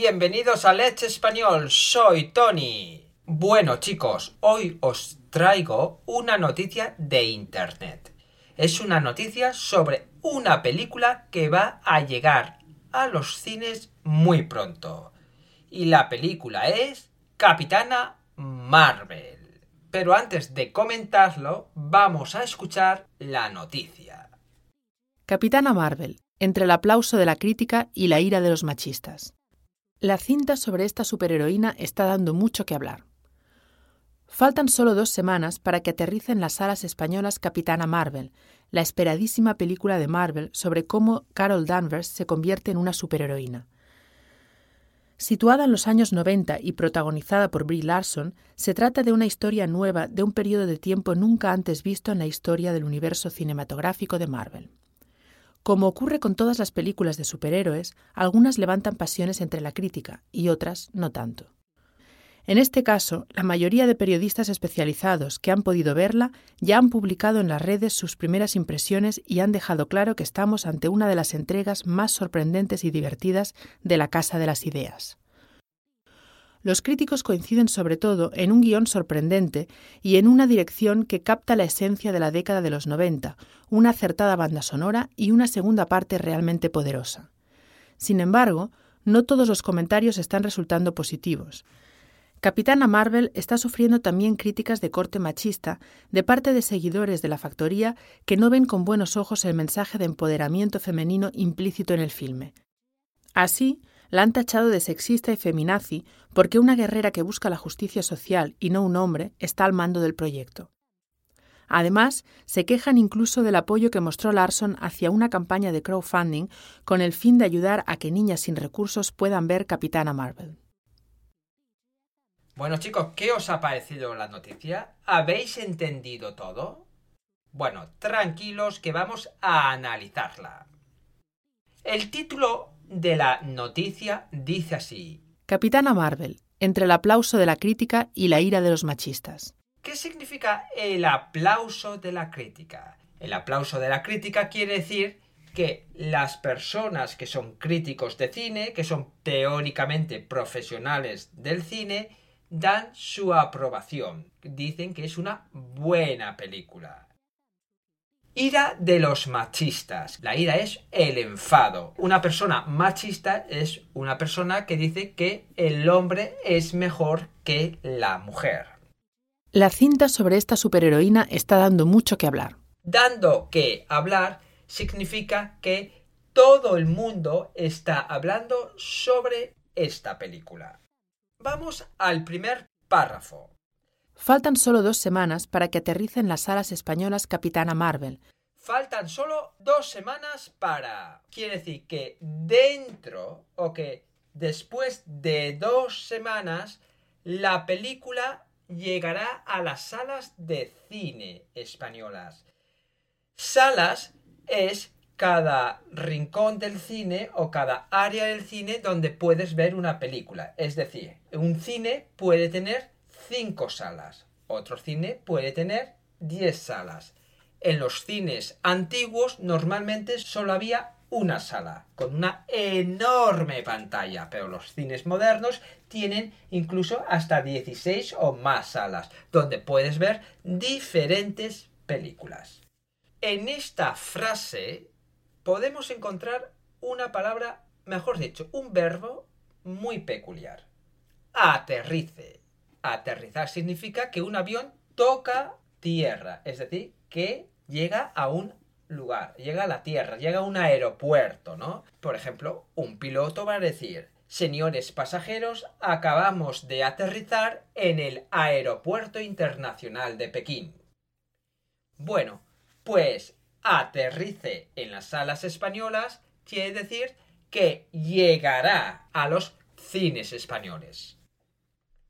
bienvenidos a Let's Español, soy Tony. Bueno chicos, hoy os traigo una noticia de Internet. Es una noticia sobre una película que va a llegar a los cines muy pronto. Y la película es Capitana Marvel. Pero antes de comentarlo, vamos a escuchar la noticia. Capitana Marvel, entre el aplauso de la crítica y la ira de los machistas. La cinta sobre esta superheroína está dando mucho que hablar. Faltan solo dos semanas para que aterrice en las salas españolas Capitana Marvel, la esperadísima película de Marvel sobre cómo Carol Danvers se convierte en una superheroína. Situada en los años 90 y protagonizada por Brie Larson, se trata de una historia nueva de un periodo de tiempo nunca antes visto en la historia del universo cinematográfico de Marvel. Como ocurre con todas las películas de superhéroes, algunas levantan pasiones entre la crítica y otras no tanto. En este caso, la mayoría de periodistas especializados que han podido verla ya han publicado en las redes sus primeras impresiones y han dejado claro que estamos ante una de las entregas más sorprendentes y divertidas de la Casa de las Ideas. Los críticos coinciden sobre todo en un guion sorprendente y en una dirección que capta la esencia de la década de los 90, una acertada banda sonora y una segunda parte realmente poderosa. Sin embargo, no todos los comentarios están resultando positivos. Capitana Marvel está sufriendo también críticas de corte machista de parte de seguidores de la factoría que no ven con buenos ojos el mensaje de empoderamiento femenino implícito en el filme. Así, la han tachado de sexista y feminazi porque una guerrera que busca la justicia social y no un hombre está al mando del proyecto. Además, se quejan incluso del apoyo que mostró Larson hacia una campaña de crowdfunding con el fin de ayudar a que niñas sin recursos puedan ver Capitana Marvel. Bueno chicos, ¿qué os ha parecido la noticia? ¿Habéis entendido todo? Bueno, tranquilos que vamos a analizarla. El título de la noticia dice así. Capitana Marvel, entre el aplauso de la crítica y la ira de los machistas. ¿Qué significa el aplauso de la crítica? El aplauso de la crítica quiere decir que las personas que son críticos de cine, que son teóricamente profesionales del cine, dan su aprobación. Dicen que es una buena película. Ira de los machistas. La ira es el enfado. Una persona machista es una persona que dice que el hombre es mejor que la mujer. La cinta sobre esta superheroína está dando mucho que hablar. Dando que hablar significa que todo el mundo está hablando sobre esta película. Vamos al primer párrafo. Faltan solo dos semanas para que aterrice en las salas españolas Capitana Marvel. Faltan solo dos semanas para... Quiere decir que dentro o que después de dos semanas la película llegará a las salas de cine españolas. Salas es cada rincón del cine o cada área del cine donde puedes ver una película. Es decir, un cine puede tener cinco salas, otro cine puede tener diez salas. En los cines antiguos normalmente solo había una sala, con una enorme pantalla, pero los cines modernos tienen incluso hasta 16 o más salas, donde puedes ver diferentes películas. En esta frase podemos encontrar una palabra, mejor dicho, un verbo muy peculiar. Aterrice. Aterrizar significa que un avión toca tierra, es decir, que llega a un lugar, llega a la tierra, llega a un aeropuerto, ¿no? Por ejemplo, un piloto va a decir, señores pasajeros, acabamos de aterrizar en el Aeropuerto Internacional de Pekín. Bueno, pues aterrice en las salas españolas quiere decir que llegará a los cines españoles.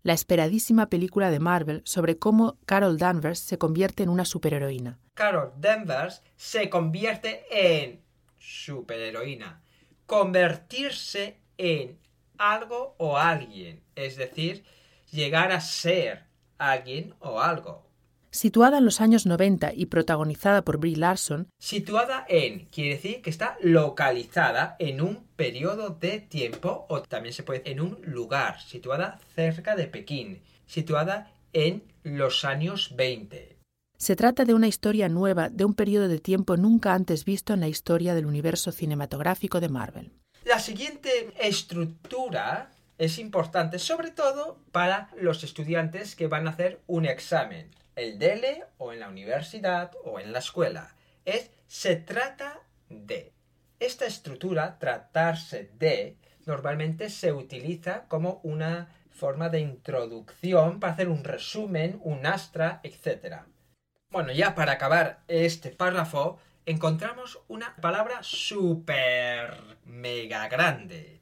La esperadísima película de Marvel sobre cómo Carol Danvers se convierte en una superheroína. Carol Danvers se convierte en superheroína. Convertirse en algo o alguien, es decir, llegar a ser alguien o algo. Situada en los años 90 y protagonizada por Brie Larson, Situada en quiere decir que está localizada en un periodo de tiempo o también se puede decir en un lugar, situada cerca de Pekín, situada en los años 20. se trata de una historia nueva de un periodo de tiempo nunca antes visto en la historia del universo cinematográfico de Marvel. La siguiente estructura es importante sobre todo para los estudiantes que van a hacer un examen, el DELE o en la universidad o en la escuela. Es se trata de. Esta estructura, tratarse de, normalmente se utiliza como una forma de introducción para hacer un resumen, un astra, etc. Bueno, ya para acabar este párrafo, encontramos una palabra súper mega grande.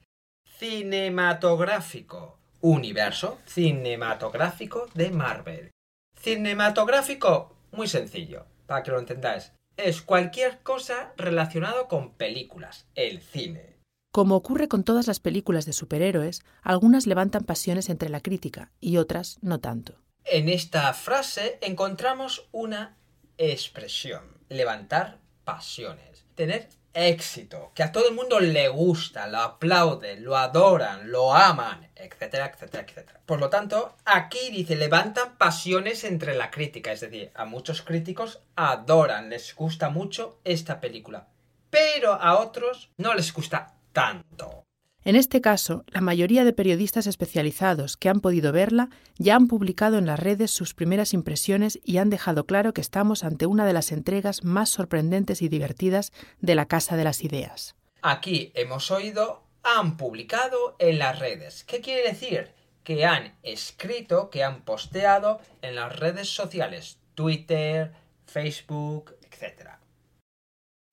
Cinematográfico. Universo cinematográfico de Marvel. Cinematográfico, muy sencillo, para que lo entendáis. Es cualquier cosa relacionado con películas, el cine. Como ocurre con todas las películas de superhéroes, algunas levantan pasiones entre la crítica y otras no tanto. En esta frase encontramos una expresión, levantar pasiones, tener éxito, que a todo el mundo le gusta, lo aplauden, lo adoran, lo aman, etcétera, etcétera, etcétera. Por lo tanto, aquí dice levantan pasiones entre la crítica, es decir, a muchos críticos adoran, les gusta mucho esta película, pero a otros no les gusta tanto. En este caso, la mayoría de periodistas especializados que han podido verla ya han publicado en las redes sus primeras impresiones y han dejado claro que estamos ante una de las entregas más sorprendentes y divertidas de la Casa de las Ideas. Aquí hemos oído han publicado en las redes. ¿Qué quiere decir? Que han escrito, que han posteado en las redes sociales, Twitter, Facebook, etc.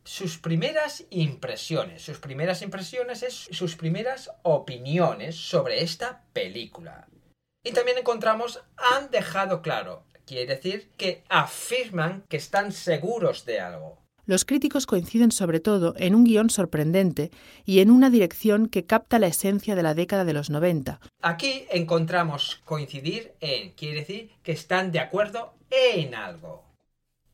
Sus primeras impresiones, sus primeras impresiones es sus primeras opiniones sobre esta película. Y también encontramos han dejado claro, quiere decir que afirman que están seguros de algo. Los críticos coinciden sobre todo en un guion sorprendente y en una dirección que capta la esencia de la década de los 90. Aquí encontramos coincidir en, quiere decir que están de acuerdo en algo.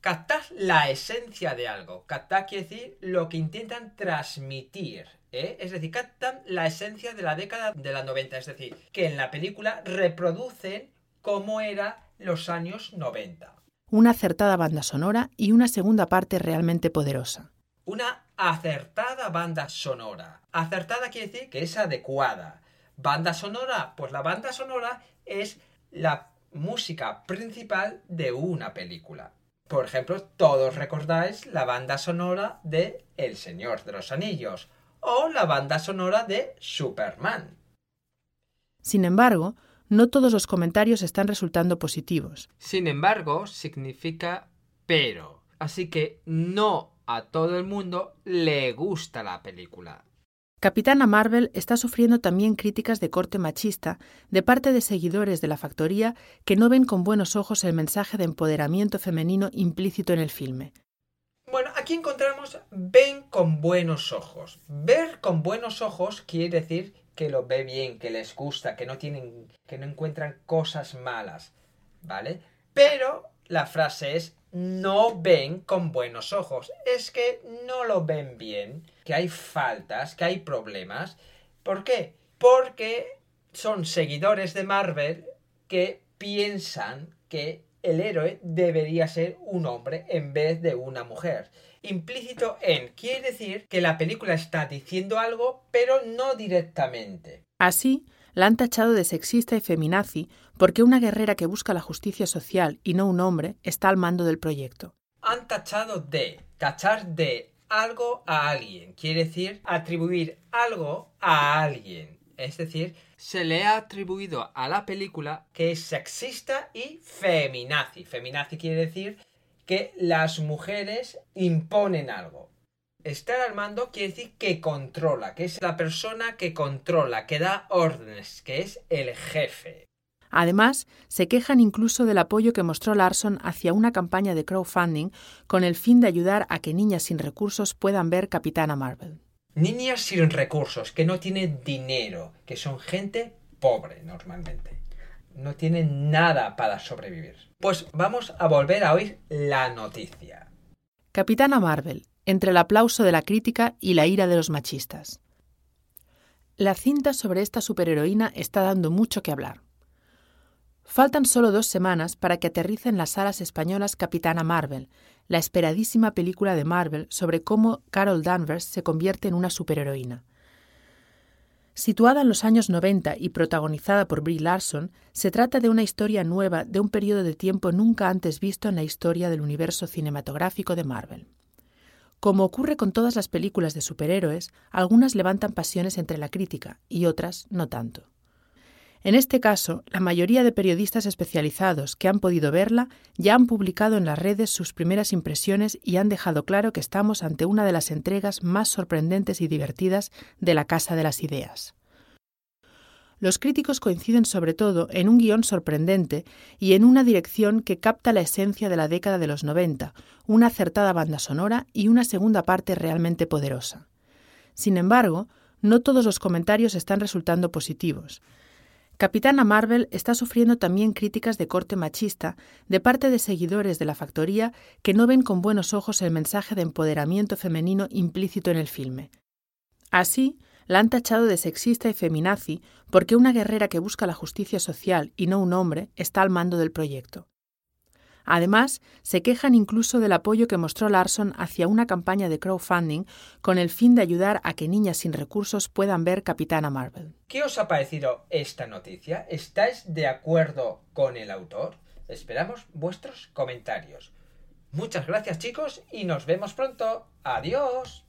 Captar la esencia de algo. Captar quiere decir lo que intentan transmitir. ¿eh? Es decir, captan la esencia de la década de la 90. Es decir, que en la película reproducen cómo era los años 90. Una acertada banda sonora y una segunda parte realmente poderosa. Una acertada banda sonora. Acertada quiere decir que es adecuada. Banda sonora, pues la banda sonora es la música principal de una película. Por ejemplo, todos recordáis la banda sonora de El Señor de los Anillos o la banda sonora de Superman. Sin embargo, no todos los comentarios están resultando positivos. Sin embargo, significa pero. Así que no a todo el mundo le gusta la película. Capitana Marvel está sufriendo también críticas de corte machista de parte de seguidores de la factoría que no ven con buenos ojos el mensaje de empoderamiento femenino implícito en el filme. Bueno, aquí encontramos ven con buenos ojos. Ver con buenos ojos quiere decir que lo ve bien, que les gusta, que no tienen, que no encuentran cosas malas, ¿vale? Pero la frase es no ven con buenos ojos. Es que no lo ven bien, que hay faltas, que hay problemas. ¿Por qué? Porque son seguidores de Marvel que piensan que el héroe debería ser un hombre en vez de una mujer. Implícito en quiere decir que la película está diciendo algo, pero no directamente. Así, la han tachado de sexista y feminazi porque una guerrera que busca la justicia social y no un hombre está al mando del proyecto. Han tachado de, tachar de algo a alguien, quiere decir atribuir algo a alguien. Es decir, se le ha atribuido a la película que es sexista y feminazi. Feminazi quiere decir que las mujeres imponen algo. Estar al mando quiere decir que controla, que es la persona que controla, que da órdenes, que es el jefe. Además, se quejan incluso del apoyo que mostró Larson hacia una campaña de crowdfunding con el fin de ayudar a que niñas sin recursos puedan ver Capitana Marvel. Niñas sin recursos, que no tienen dinero, que son gente pobre normalmente. no tienen nada para sobrevivir. Pues vamos a volver a oír la noticia. Capitana Marvel, entre el aplauso de la crítica y la ira de los machistas. La cinta sobre esta superheroína está dando mucho que hablar. Faltan solo dos semanas para que aterrice en las salas españolas Capitana Marvel, la esperadísima película de Marvel sobre cómo Carol Danvers se convierte en una superheroína. Situada en los años 90 y protagonizada por Brie Larson, se trata de una historia nueva de un periodo de tiempo nunca antes visto en la historia del universo cinematográfico de Marvel. Como ocurre con todas las películas de superhéroes, algunas levantan pasiones entre la crítica y otras no tanto. En este caso, la mayoría de periodistas especializados que han podido verla ya han publicado en las redes sus primeras impresiones y han dejado claro que estamos ante una de las entregas más sorprendentes y divertidas de la Casa de las Ideas. Los críticos coinciden sobre todo en un guion sorprendente y en una dirección que capta la esencia de la década de los 90, una acertada banda sonora y una segunda parte realmente poderosa. Sin embargo, no todos los comentarios están resultando positivos. Capitana Marvel está sufriendo también críticas de corte machista de parte de seguidores de la factoría que no ven con buenos ojos el mensaje de empoderamiento femenino implícito en el filme. Así, la han tachado de sexista y feminazi porque una guerrera que busca la justicia social y no un hombre está al mando del proyecto. Además, se quejan incluso del apoyo que mostró Larson hacia una campaña de crowdfunding con el fin de ayudar a que niñas sin recursos puedan ver Capitana Marvel. ¿Qué os ha parecido esta noticia? ¿Estáis de acuerdo con el autor? Esperamos vuestros comentarios. Muchas gracias chicos y nos vemos pronto. Adiós.